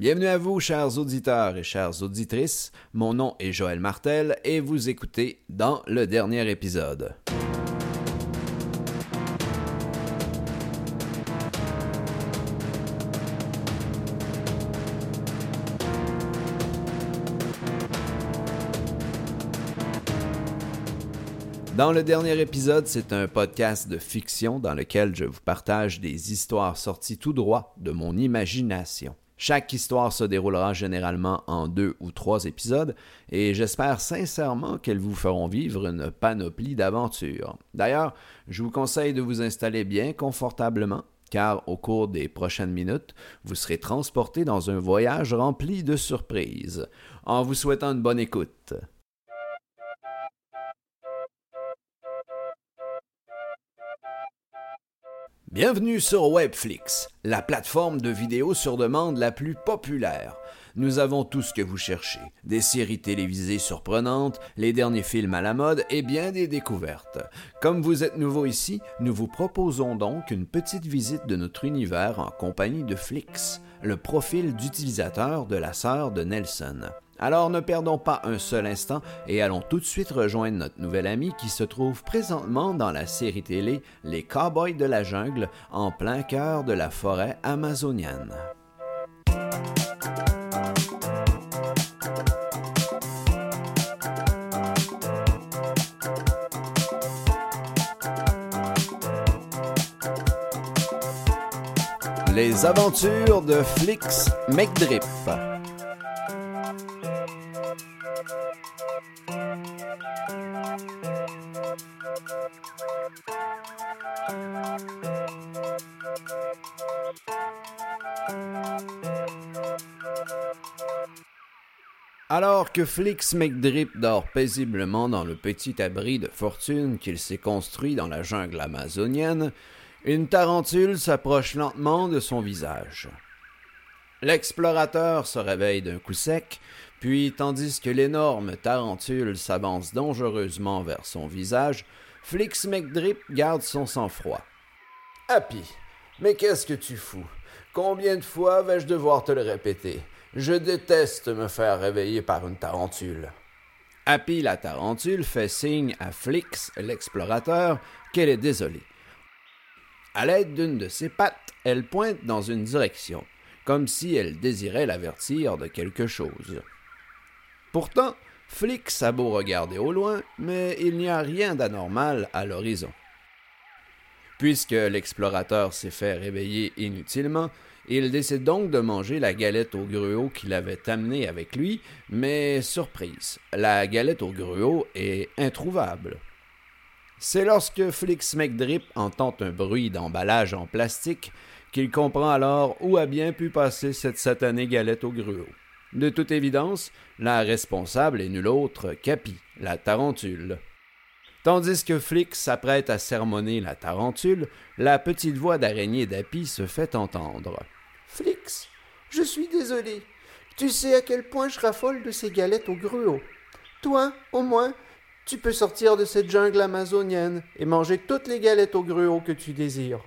Bienvenue à vous, chers auditeurs et chères auditrices. Mon nom est Joël Martel et vous écoutez dans le dernier épisode. Dans le dernier épisode, c'est un podcast de fiction dans lequel je vous partage des histoires sorties tout droit de mon imagination. Chaque histoire se déroulera généralement en deux ou trois épisodes et j'espère sincèrement qu'elles vous feront vivre une panoplie d'aventures. D'ailleurs, je vous conseille de vous installer bien confortablement car au cours des prochaines minutes, vous serez transporté dans un voyage rempli de surprises. En vous souhaitant une bonne écoute. Bienvenue sur Webflix, la plateforme de vidéos sur demande la plus populaire. Nous avons tout ce que vous cherchez, des séries télévisées surprenantes, les derniers films à la mode et bien des découvertes. Comme vous êtes nouveau ici, nous vous proposons donc une petite visite de notre univers en compagnie de Flix, le profil d'utilisateur de la sœur de Nelson. Alors ne perdons pas un seul instant et allons tout de suite rejoindre notre nouvel ami qui se trouve présentement dans la série télé Les Cowboys de la jungle en plein cœur de la forêt amazonienne. Les aventures de Flix McDrip. Que Flix McDrip dort paisiblement dans le petit abri de fortune qu'il s'est construit dans la jungle amazonienne, une tarentule s'approche lentement de son visage. L'explorateur se réveille d'un coup sec, puis tandis que l'énorme tarentule s'avance dangereusement vers son visage, Flix McDrip garde son sang-froid. Happy, mais qu'est-ce que tu fous? Combien de fois vais-je devoir te le répéter? Je déteste me faire réveiller par une tarentule. Happy la tarentule fait signe à Flix, l'explorateur, qu'elle est désolée. À l'aide d'une de ses pattes, elle pointe dans une direction, comme si elle désirait l'avertir de quelque chose. Pourtant, Flix a beau regarder au loin, mais il n'y a rien d'anormal à l'horizon. Puisque l'explorateur s'est fait réveiller inutilement, il décide donc de manger la galette au gruau qu'il avait amenée avec lui, mais surprise, la galette au gruau est introuvable. C'est lorsque Flix McDrip entend un bruit d'emballage en plastique qu'il comprend alors où a bien pu passer cette satanée galette au gruau. De toute évidence, la responsable est nulle autre qu'Api, la tarentule. Tandis que Flix s'apprête à sermonner la tarentule, la petite voix d'araignée d'Api se fait entendre. Flix, je suis désolé. Tu sais à quel point je raffole de ces galettes au gruau. Toi, au moins, tu peux sortir de cette jungle amazonienne et manger toutes les galettes au gruau que tu désires.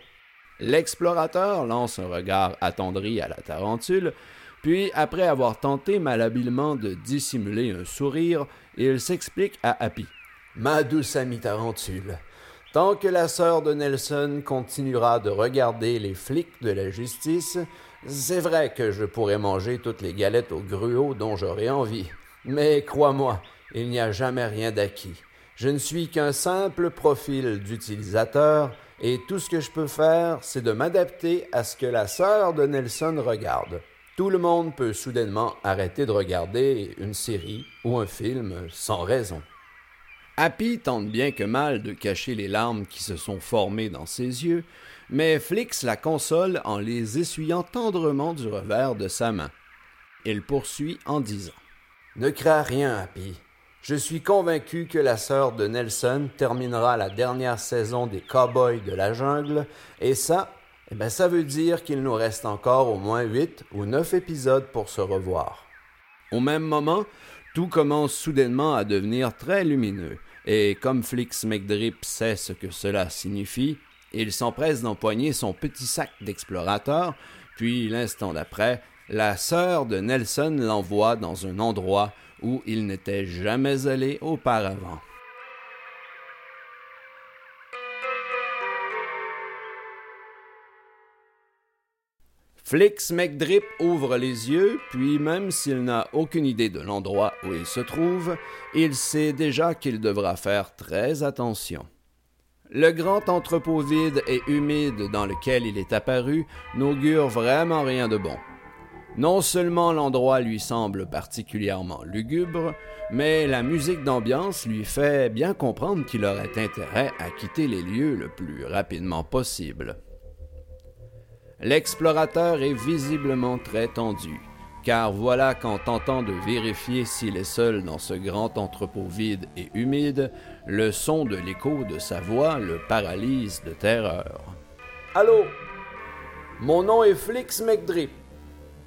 L'explorateur lance un regard attendri à la tarentule, puis, après avoir tenté malhabilement de dissimuler un sourire, il s'explique à Happy. Ma douce amie tarentule, tant que la sœur de Nelson continuera de regarder les flics de la justice, c'est vrai que je pourrais manger toutes les galettes au gruau dont j'aurais envie. Mais crois-moi, il n'y a jamais rien d'acquis. Je ne suis qu'un simple profil d'utilisateur et tout ce que je peux faire, c'est de m'adapter à ce que la sœur de Nelson regarde. Tout le monde peut soudainement arrêter de regarder une série ou un film sans raison. Happy tente bien que mal de cacher les larmes qui se sont formées dans ses yeux, mais Flix la console en les essuyant tendrement du revers de sa main. Il poursuit en disant Ne crains rien, Happy. Je suis convaincu que la sœur de Nelson terminera la dernière saison des Cowboys de la jungle, et ça, eh ben ça veut dire qu'il nous reste encore au moins huit ou neuf épisodes pour se revoir. Au même moment, tout commence soudainement à devenir très lumineux, et comme Flix McDrip sait ce que cela signifie, il s'empresse d'empoigner son petit sac d'explorateur, puis l'instant d'après, la sœur de Nelson l'envoie dans un endroit où il n'était jamais allé auparavant. Flix McDrip ouvre les yeux, puis même s'il n'a aucune idée de l'endroit où il se trouve, il sait déjà qu'il devra faire très attention. Le grand entrepôt vide et humide dans lequel il est apparu n'augure vraiment rien de bon. Non seulement l'endroit lui semble particulièrement lugubre, mais la musique d'ambiance lui fait bien comprendre qu'il aurait intérêt à quitter les lieux le plus rapidement possible. L'explorateur est visiblement très tendu, car voilà qu'en tentant de vérifier s'il est seul dans ce grand entrepôt vide et humide, le son de l'écho de sa voix le paralyse de terreur. Allô? Mon nom est Flix McDrip.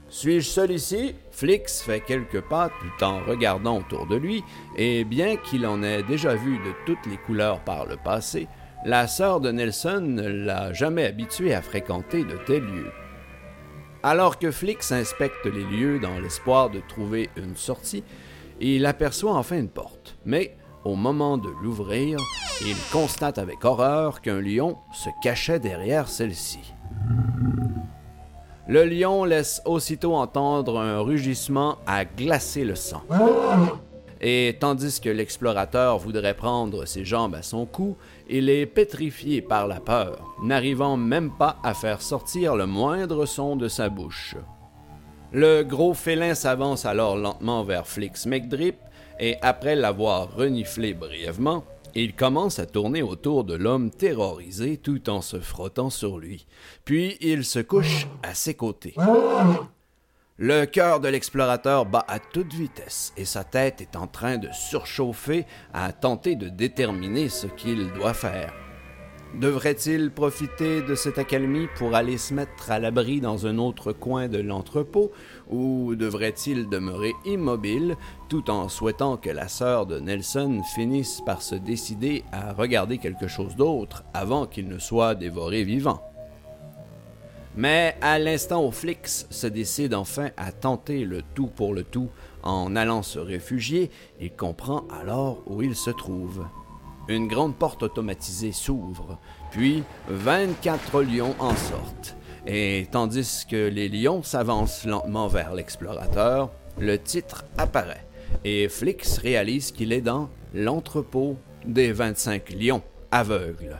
Suis-je seul ici? Flix fait quelques pas tout en regardant autour de lui, et bien qu'il en ait déjà vu de toutes les couleurs par le passé, la sœur de Nelson ne l'a jamais habitué à fréquenter de tels lieux. Alors que Flix inspecte les lieux dans l'espoir de trouver une sortie, il aperçoit enfin une porte. Mais au moment de l'ouvrir, il constate avec horreur qu'un lion se cachait derrière celle-ci. Le lion laisse aussitôt entendre un rugissement à glacer le sang. Et tandis que l'explorateur voudrait prendre ses jambes à son cou, il est pétrifié par la peur, n'arrivant même pas à faire sortir le moindre son de sa bouche. Le gros félin s'avance alors lentement vers Flix McDrip, et après l'avoir reniflé brièvement, il commence à tourner autour de l'homme terrorisé tout en se frottant sur lui. Puis il se couche à ses côtés. Le cœur de l'explorateur bat à toute vitesse et sa tête est en train de surchauffer à tenter de déterminer ce qu'il doit faire. Devrait-il profiter de cette accalmie pour aller se mettre à l'abri dans un autre coin de l'entrepôt ou devrait-il demeurer immobile tout en souhaitant que la sœur de Nelson finisse par se décider à regarder quelque chose d'autre avant qu'il ne soit dévoré vivant? Mais à l'instant où Flix se décide enfin à tenter le tout pour le tout en allant se réfugier, il comprend alors où il se trouve. Une grande porte automatisée s'ouvre, puis 24 lions en sortent. Et tandis que les lions s'avancent lentement vers l'explorateur, le titre apparaît et Flix réalise qu'il est dans l'entrepôt des 25 lions aveugles.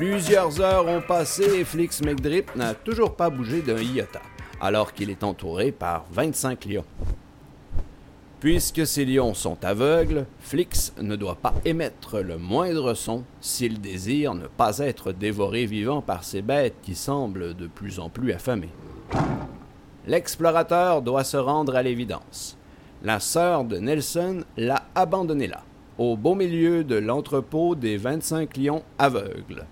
Plusieurs heures ont passé et Flix McDrip n'a toujours pas bougé d'un iota, alors qu'il est entouré par 25 lions. Puisque ces lions sont aveugles, Flix ne doit pas émettre le moindre son s'il désire ne pas être dévoré vivant par ces bêtes qui semblent de plus en plus affamées. L'explorateur doit se rendre à l'évidence. La sœur de Nelson l'a abandonné là, au beau milieu de l'entrepôt des 25 lions aveugles.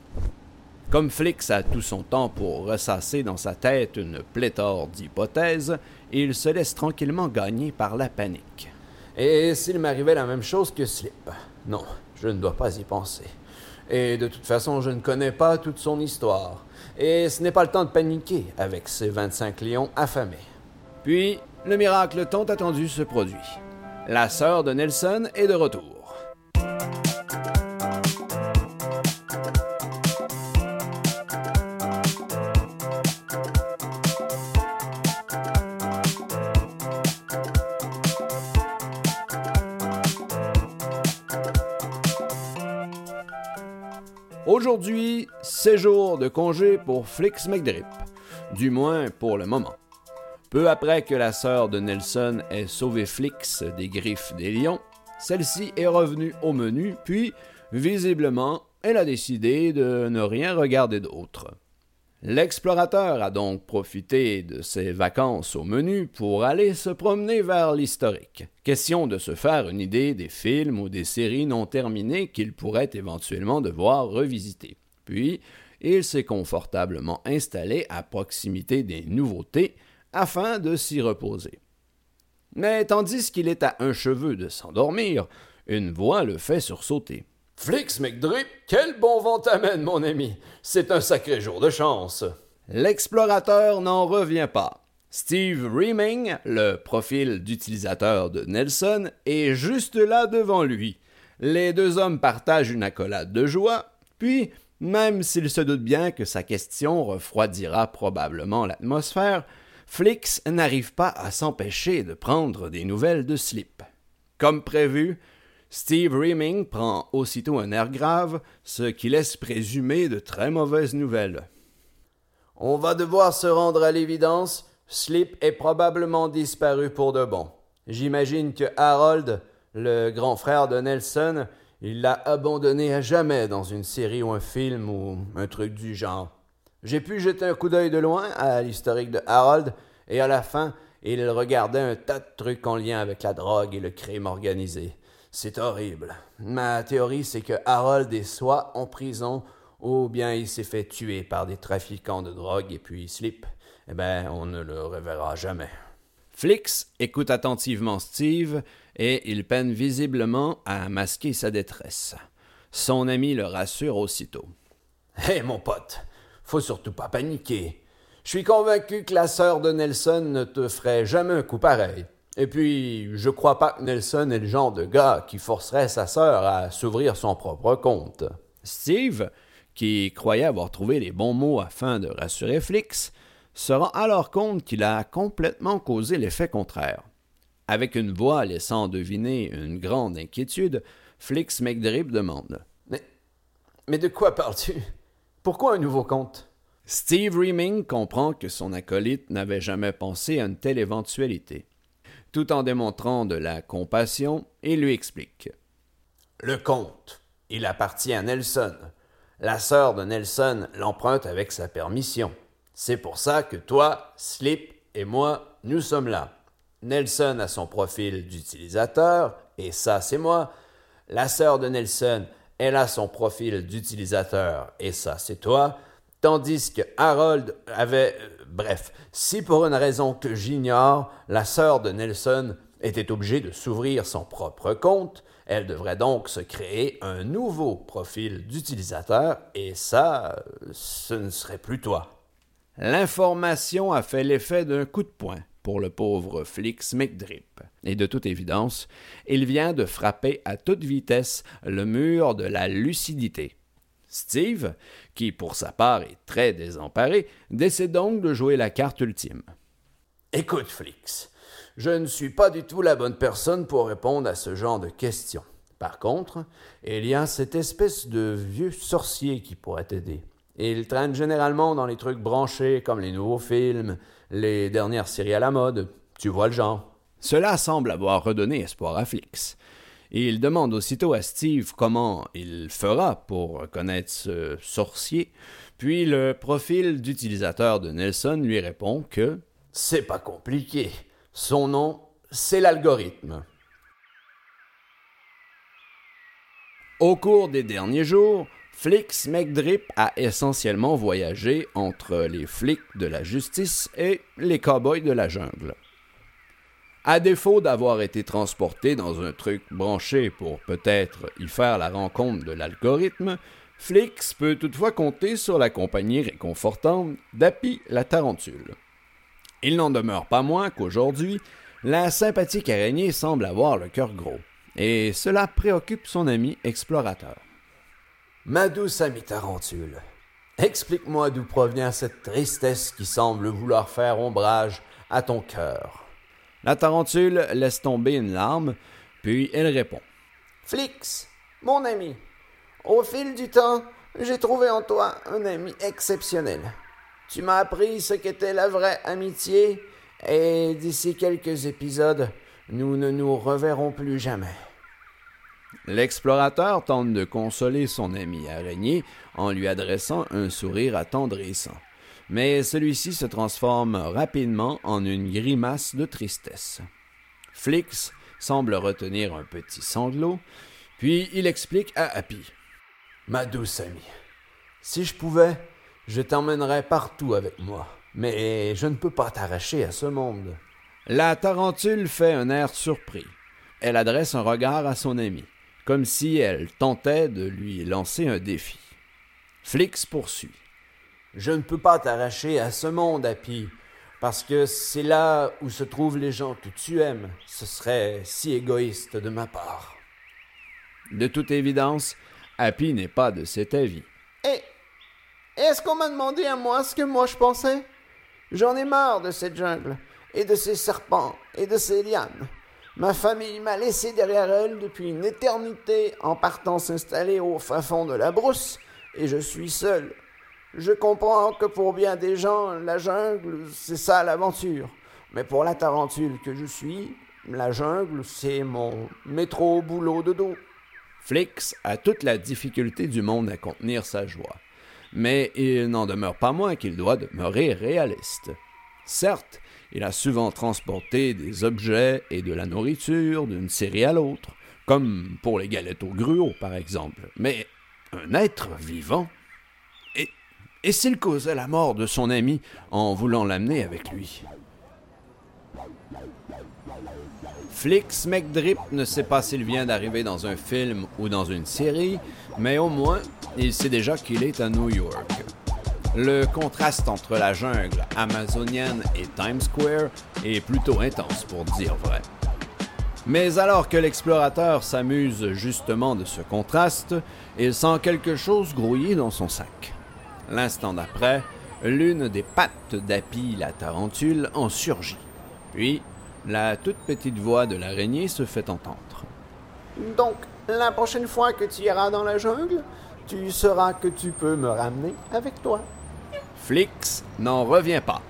Comme Flix a tout son temps pour ressasser dans sa tête une pléthore d'hypothèses, il se laisse tranquillement gagner par la panique. Et s'il m'arrivait la même chose que Slip? Non, je ne dois pas y penser. Et de toute façon, je ne connais pas toute son histoire. Et ce n'est pas le temps de paniquer avec ces 25 lions affamés. Puis, le miracle tant attendu se produit. La sœur de Nelson est de retour. Aujourd'hui, c'est jour de congé pour Flix McDrip, du moins pour le moment. Peu après que la sœur de Nelson ait sauvé Flix des griffes des lions, celle-ci est revenue au menu, puis, visiblement, elle a décidé de ne rien regarder d'autre. L'explorateur a donc profité de ses vacances au menu pour aller se promener vers l'historique. Question de se faire une idée des films ou des séries non terminées qu'il pourrait éventuellement devoir revisiter. Puis, il s'est confortablement installé à proximité des nouveautés afin de s'y reposer. Mais tandis qu'il est à un cheveu de s'endormir, Une voix le fait sursauter. Flix McDrip, quel bon vent t'amène, mon ami. C'est un sacré jour de chance. L'explorateur n'en revient pas. Steve Reaming, le profil d'utilisateur de Nelson, est juste là devant lui. Les deux hommes partagent une accolade de joie, puis, même s'il se doute bien que sa question refroidira probablement l'atmosphère, Flix n'arrive pas à s'empêcher de prendre des nouvelles de Slip. Comme prévu, Steve Reaming prend aussitôt un air grave, ce qui laisse présumer de très mauvaises nouvelles. On va devoir se rendre à l'évidence, Slip est probablement disparu pour de bon. J'imagine que Harold, le grand frère de Nelson, il l'a abandonné à jamais dans une série ou un film ou un truc du genre. J'ai pu jeter un coup d'œil de loin à l'historique de Harold, et à la fin, il regardait un tas de trucs en lien avec la drogue et le crime organisé. C'est horrible. Ma théorie, c'est que Harold est soit en prison, ou bien il s'est fait tuer par des trafiquants de drogue et puis slip. Eh ben, on ne le reverra jamais. Flix écoute attentivement Steve et il peine visiblement à masquer sa détresse. Son ami le rassure aussitôt. Hé, mon pote, faut surtout pas paniquer. Je suis convaincu que la sœur de Nelson ne te ferait jamais un coup pareil. Et puis, je crois pas que Nelson est le genre de gars qui forcerait sa sœur à s'ouvrir son propre compte. Steve, qui croyait avoir trouvé les bons mots afin de rassurer Flix, se rend alors compte qu'il a complètement causé l'effet contraire. Avec une voix laissant deviner une grande inquiétude, Flix McDrip demande Mais, mais de quoi parles-tu? Pourquoi un nouveau compte? Steve Reaming comprend que son acolyte n'avait jamais pensé à une telle éventualité. Tout en démontrant de la compassion, il lui explique. Le compte, il appartient à Nelson. La sœur de Nelson l'emprunte avec sa permission. C'est pour ça que toi, Slip et moi, nous sommes là. Nelson a son profil d'utilisateur, et ça c'est moi. La sœur de Nelson, elle a son profil d'utilisateur, et ça c'est toi. Tandis que Harold avait... Euh, bref, si pour une raison que j'ignore, la sœur de Nelson était obligée de s'ouvrir son propre compte, elle devrait donc se créer un nouveau profil d'utilisateur, et ça, ce ne serait plus toi. L'information a fait l'effet d'un coup de poing pour le pauvre Flix McDrip. Et de toute évidence, il vient de frapper à toute vitesse le mur de la lucidité. Steve, qui pour sa part est très désemparé, décide donc de jouer la carte ultime. Écoute, Flix, je ne suis pas du tout la bonne personne pour répondre à ce genre de questions. Par contre, il y a cette espèce de vieux sorcier qui pourrait t'aider. Il traîne généralement dans les trucs branchés comme les nouveaux films, les dernières séries à la mode. Tu vois le genre. Cela semble avoir redonné espoir à Flix il demande aussitôt à Steve comment il fera pour reconnaître ce sorcier, puis le profil d'utilisateur de Nelson lui répond que C'est pas compliqué. Son nom, c'est l'algorithme. Au cours des derniers jours, Flix McDrip a essentiellement voyagé entre les flics de la justice et les cowboys de la jungle. À défaut d'avoir été transporté dans un truc branché pour peut-être y faire la rencontre de l'algorithme, Flix peut toutefois compter sur la compagnie réconfortante d'Appy la Tarentule. Il n'en demeure pas moins qu'aujourd'hui, la sympathique araignée semble avoir le cœur gros, et cela préoccupe son ami explorateur. Ma douce amie Tarentule, explique-moi d'où provient cette tristesse qui semble vouloir faire ombrage à ton cœur. La tarentule laisse tomber une larme, puis elle répond. Flix, mon ami, au fil du temps, j'ai trouvé en toi un ami exceptionnel. Tu m'as appris ce qu'était la vraie amitié, et d'ici quelques épisodes, nous ne nous reverrons plus jamais. L'explorateur tente de consoler son ami araignée en lui adressant un sourire attendrissant mais celui-ci se transforme rapidement en une grimace de tristesse. Flix semble retenir un petit sanglot, puis il explique à Happy. Ma douce amie, si je pouvais, je t'emmènerais partout avec moi, mais je ne peux pas t'arracher à ce monde. La tarentule fait un air surpris. Elle adresse un regard à son ami. comme si elle tentait de lui lancer un défi. Flix poursuit. Je ne peux pas t'arracher à ce monde, Happy, parce que c'est là où se trouvent les gens que tu aimes. Ce serait si égoïste de ma part. De toute évidence, Happy n'est pas de cet avis. Et est-ce qu'on m'a demandé à moi ce que moi je pensais? J'en ai marre de cette jungle, et de ces serpents, et de ces lianes. Ma famille m'a laissé derrière elle depuis une éternité en partant s'installer au fin fond de la brousse, et je suis seul. Je comprends que pour bien des gens, la jungle, c'est ça l'aventure. Mais pour la tarentule que je suis, la jungle, c'est mon métro boulot de dos. Flix a toute la difficulté du monde à contenir sa joie. Mais il n'en demeure pas moins qu'il doit demeurer réaliste. Certes, il a souvent transporté des objets et de la nourriture d'une série à l'autre, comme pour les galettes au gruau, par exemple. Mais un être vivant Et, s'il causait la mort de son ami en voulant l'amener avec lui Flix McDrip ne sait pas s'il vient d'arriver dans un film ou dans une série, mais au moins, il sait déjà qu'il est à New York. Le contraste entre la jungle amazonienne et Times Square est plutôt intense pour dire vrai. Mais alors que l'explorateur s'amuse justement de ce contraste, il sent quelque chose grouiller dans son sac. L'instant d'après, l'une des pattes d'Api la tarentule en surgit. Puis, la toute petite voix de l'araignée se fait entendre. Donc, la prochaine fois que tu iras dans la jungle, tu sauras que tu peux me ramener avec toi. Flix n'en revient pas.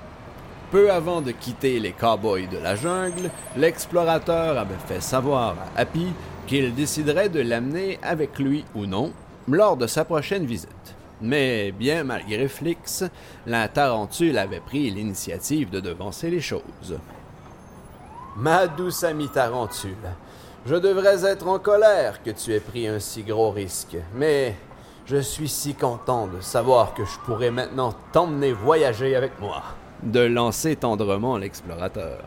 Peu avant de quitter les cowboys de la jungle, l'explorateur avait fait savoir à Happy qu'il déciderait de l'amener avec lui ou non lors de sa prochaine visite. Mais bien malgré Flix, la tarentule avait pris l'initiative de devancer les choses. Ma douce amie tarentule, je devrais être en colère que tu aies pris un si gros risque, mais je suis si content de savoir que je pourrais maintenant t'emmener voyager avec moi. De lancer tendrement l'explorateur.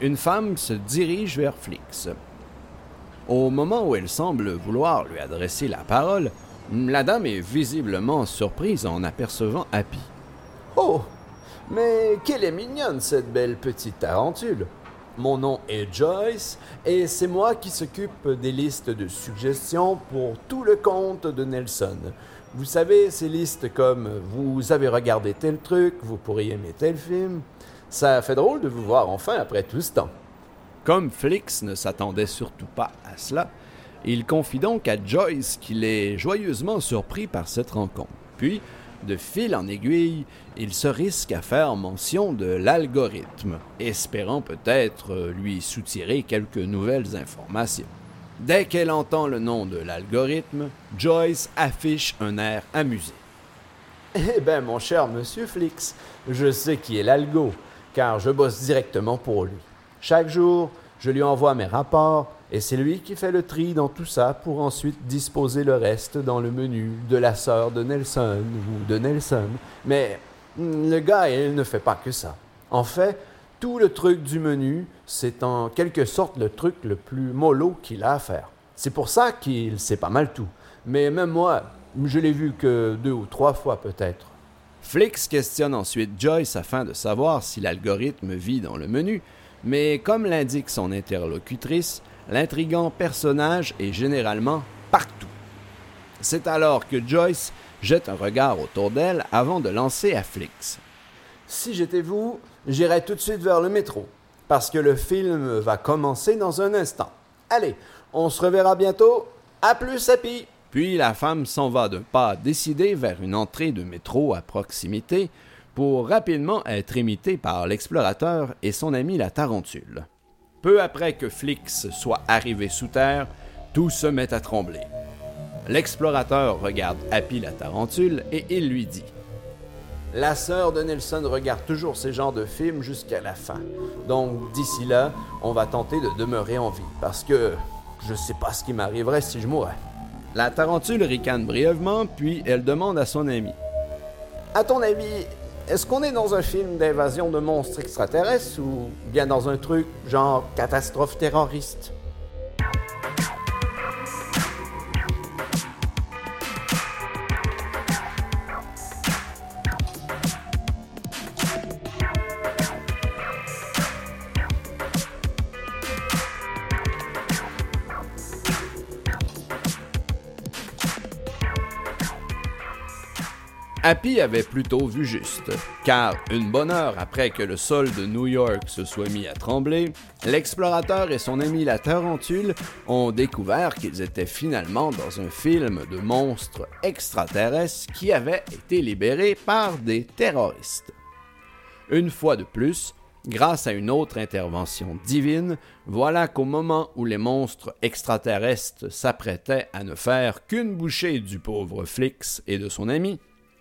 Une femme se dirige vers Flix. Au moment où elle semble vouloir lui adresser la parole, la dame est visiblement surprise en apercevant Happy. Oh Mais quelle est mignonne cette belle petite tarentule mon nom est Joyce et c'est moi qui s'occupe des listes de suggestions pour tout le compte de Nelson. Vous savez, ces listes comme vous avez regardé tel truc, vous pourriez aimer tel film. Ça fait drôle de vous voir enfin après tout ce temps. Comme Flix ne s'attendait surtout pas à cela, il confie donc à Joyce qu'il est joyeusement surpris par cette rencontre. Puis, de fil en aiguille, il se risque à faire mention de l'algorithme, espérant peut-être lui soutirer quelques nouvelles informations. Dès qu'elle entend le nom de l'algorithme, Joyce affiche un air amusé. Eh bien, mon cher monsieur Flix, je sais qui est l'algo, car je bosse directement pour lui. Chaque jour, je lui envoie mes rapports et c'est lui qui fait le tri dans tout ça pour ensuite disposer le reste dans le menu de la sœur de Nelson ou de Nelson. Mais hmm, le gars, il ne fait pas que ça. En fait, tout le truc du menu, c'est en quelque sorte le truc le plus mollo qu'il a à faire. C'est pour ça qu'il sait pas mal tout. Mais même moi, je l'ai vu que deux ou trois fois peut-être. Flix questionne ensuite Joyce afin de savoir si l'algorithme vit dans le menu, mais comme l'indique son interlocutrice, l'intrigant personnage est généralement partout. C'est alors que Joyce jette un regard autour d'elle avant de lancer à Flix. Si j'étais vous, j'irais tout de suite vers le métro, parce que le film va commencer dans un instant. Allez, on se reverra bientôt. À plus, Happy! Puis la femme s'en va d'un pas décidé vers une entrée de métro à proximité pour rapidement être imitée par l'explorateur et son ami la tarentule. Peu après que Flix soit arrivé sous terre, tout se met à trembler. L'explorateur regarde Happy la tarentule et il lui dit La sœur de Nelson regarde toujours ces genres de films jusqu'à la fin. Donc d'ici là, on va tenter de demeurer en vie parce que je sais pas ce qui m'arriverait si je mourais. La tarentule ricane brièvement, puis elle demande à son ami À ton avis, est-ce qu'on est dans un film d'invasion de monstres extraterrestres ou bien dans un truc genre catastrophe terroriste? Happy avait plutôt vu juste, car une bonne heure après que le sol de New York se soit mis à trembler, l'explorateur et son ami la tarentule ont découvert qu'ils étaient finalement dans un film de monstres extraterrestres qui avait été libéré par des terroristes. Une fois de plus, grâce à une autre intervention divine, voilà qu'au moment où les monstres extraterrestres s'apprêtaient à ne faire qu'une bouchée du pauvre Flix et de son ami,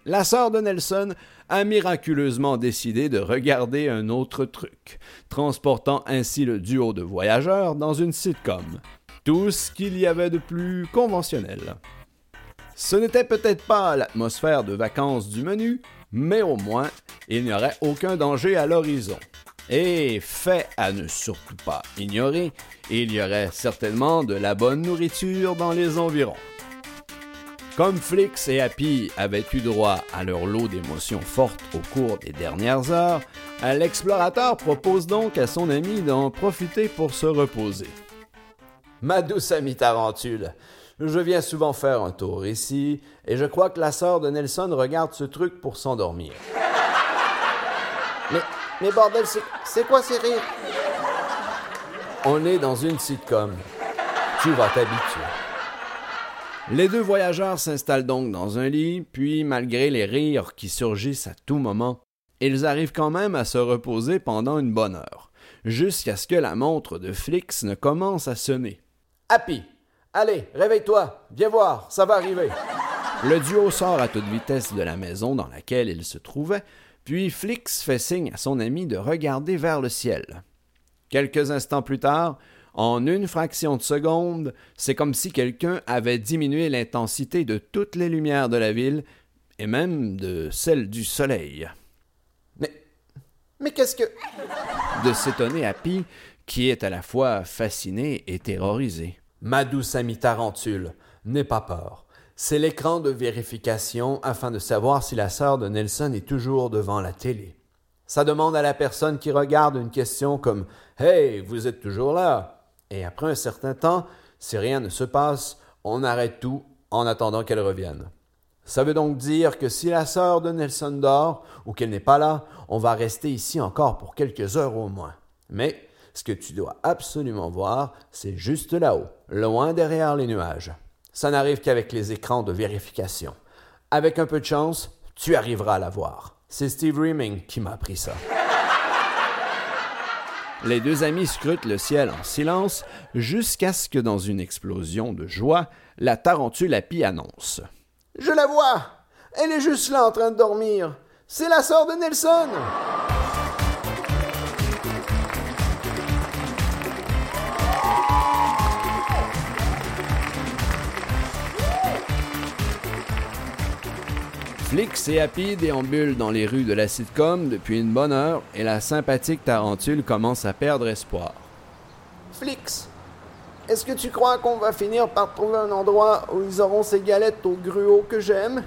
la sœur de Nelson a miraculeusement décidé de regarder un autre truc, transportant ainsi le duo de voyageurs dans une sitcom. Tout ce qu'il y avait de plus conventionnel. Ce n'était peut-être pas l'atmosphère de vacances du menu, mais au moins, il n'y aurait aucun danger à l'horizon. Et fait à ne surtout pas ignorer, il y aurait certainement de la bonne nourriture dans les environs. Comme Flix et Happy avaient eu droit à leur lot d'émotions fortes au cours des dernières heures, l'explorateur propose donc à son ami d'en profiter pour se reposer. Ma douce amie Tarentule, je viens souvent faire un tour ici, et je crois que la sœur de Nelson regarde ce truc pour s'endormir. Mais, mais bordel, c'est quoi ces rires? On est dans une sitcom. Tu vas t'habituer. Les deux voyageurs s'installent donc dans un lit, puis malgré les rires qui surgissent à tout moment, ils arrivent quand même à se reposer pendant une bonne heure, jusqu'à ce que la montre de Flix ne commence à sonner. Happy, allez, réveille-toi, viens voir, ça va arriver. Le duo sort à toute vitesse de la maison dans laquelle il se trouvait, puis Flix fait signe à son ami de regarder vers le ciel. Quelques instants plus tard, en une fraction de seconde, c'est comme si quelqu'un avait diminué l'intensité de toutes les lumières de la ville, et même de celle du soleil. Mais. Mais qu'est-ce que. De s'étonner Happy, qui est à la fois fasciné et terrorisé. Ma douce amie Tarentule, n'aie pas peur. C'est l'écran de vérification afin de savoir si la sœur de Nelson est toujours devant la télé. Ça demande à la personne qui regarde une question comme Hey, vous êtes toujours là? Et après un certain temps, si rien ne se passe, on arrête tout en attendant qu'elle revienne. Ça veut donc dire que si la sœur de Nelson dort ou qu'elle n'est pas là, on va rester ici encore pour quelques heures au moins. Mais ce que tu dois absolument voir, c'est juste là-haut, loin derrière les nuages. Ça n'arrive qu'avec les écrans de vérification. Avec un peu de chance, tu arriveras à la voir. C'est Steve Reaming qui m'a appris ça. Les deux amis scrutent le ciel en silence jusqu'à ce que, dans une explosion de joie, la tarentule Happy annonce. Je la vois! Elle est juste là en train de dormir. C'est la sœur de Nelson! Flix et Happy déambulent dans les rues de la sitcom depuis une bonne heure et la sympathique tarentule commence à perdre espoir. Flix, est-ce que tu crois qu'on va finir par trouver un endroit où ils auront ces galettes au gruau que j'aime?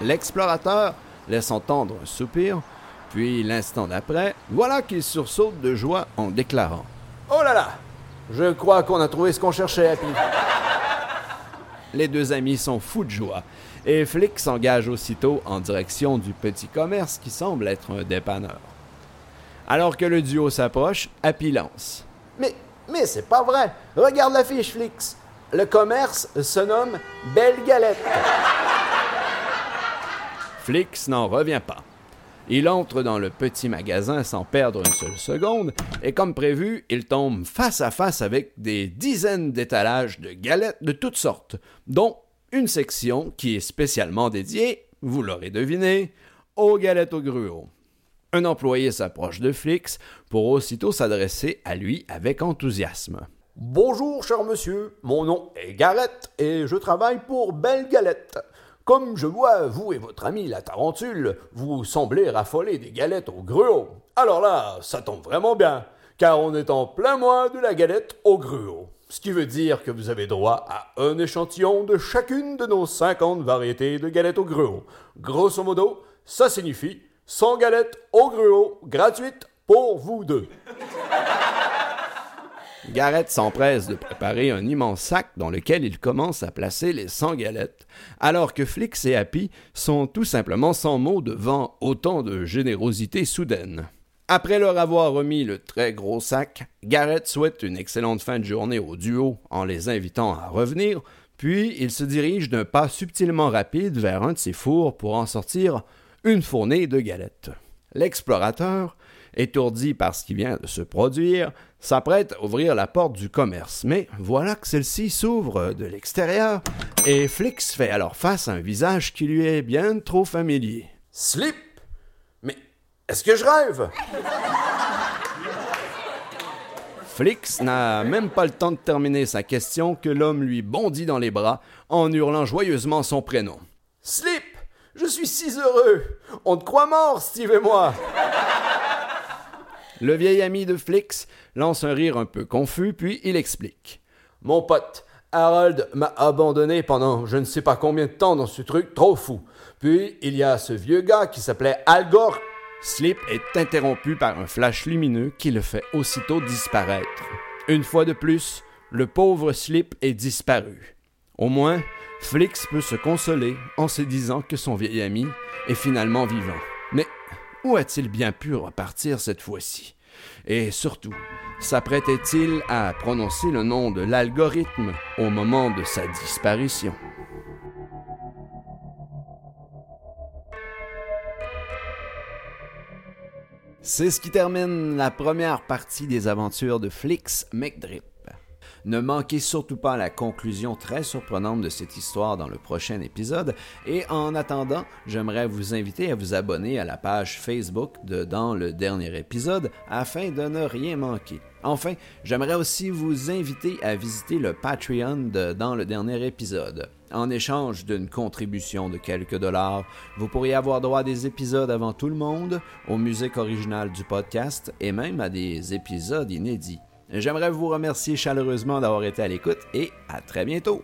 L'explorateur laisse entendre un soupir, puis l'instant d'après, voilà qu'il sursaute de joie en déclarant Oh là là Je crois qu'on a trouvé ce qu'on cherchait, Happy. Les deux amis sont fous de joie, et Flick s'engage aussitôt en direction du petit commerce qui semble être un dépanneur. Alors que le duo s'approche, Happy lance. Mais, mais c'est pas vrai! Regarde l'affiche, Flix! Le commerce se nomme Belle Galette. Flix n'en revient pas. Il entre dans le petit magasin sans perdre une seule seconde, et comme prévu, il tombe face à face avec des dizaines d'étalages de galettes de toutes sortes, dont une section qui est spécialement dédiée, vous l'aurez deviné, aux galettes au gruau. Un employé s'approche de Flix pour aussitôt s'adresser à lui avec enthousiasme. Bonjour, cher monsieur, mon nom est Garrett et je travaille pour Belle Galette. Comme je vois, vous et votre ami la tarentule, vous semblez raffoler des galettes au gruau. Alors là, ça tombe vraiment bien, car on est en plein mois de la galette au gruau. Ce qui veut dire que vous avez droit à un échantillon de chacune de nos 50 variétés de galettes au gruau. Grosso modo, ça signifie 100 galettes au gruau gratuites pour vous deux. Garrett s'empresse de préparer un immense sac dans lequel il commence à placer les 100 galettes, alors que Flix et Happy sont tout simplement sans mots devant autant de générosité soudaine. Après leur avoir remis le très gros sac, Garrett souhaite une excellente fin de journée au duo en les invitant à revenir, puis il se dirige d'un pas subtilement rapide vers un de ses fours pour en sortir une fournée de galettes. L'explorateur, étourdi par ce qui vient de se produire, s'apprête à ouvrir la porte du commerce, mais voilà que celle-ci s'ouvre de l'extérieur et Flix fait alors face à un visage qui lui est bien trop familier. Slip! Mais est-ce que je rêve? Flix n'a même pas le temps de terminer sa question que l'homme lui bondit dans les bras en hurlant joyeusement son prénom. Slip! Je suis si heureux! On te croit mort, Steve et moi Le vieil ami de Flix lance un rire un peu confus, puis il explique. Mon pote, Harold m'a abandonné pendant je ne sais pas combien de temps dans ce truc trop fou. Puis il y a ce vieux gars qui s'appelait Al Gore. Slip est interrompu par un flash lumineux qui le fait aussitôt disparaître. Une fois de plus, le pauvre Slip est disparu. Au moins, Flix peut se consoler en se disant que son vieil ami est finalement vivant. Où a-t-il bien pu repartir cette fois-ci? Et surtout, s'apprêtait-il à prononcer le nom de l'algorithme au moment de sa disparition? C'est ce qui termine la première partie des aventures de Flix McDrip. Ne manquez surtout pas la conclusion très surprenante de cette histoire dans le prochain épisode. Et en attendant, j'aimerais vous inviter à vous abonner à la page Facebook de Dans le dernier épisode afin de ne rien manquer. Enfin, j'aimerais aussi vous inviter à visiter le Patreon de Dans le dernier épisode. En échange d'une contribution de quelques dollars, vous pourriez avoir droit à des épisodes avant tout le monde, aux musiques originales du podcast et même à des épisodes inédits. J'aimerais vous remercier chaleureusement d'avoir été à l'écoute et à très bientôt.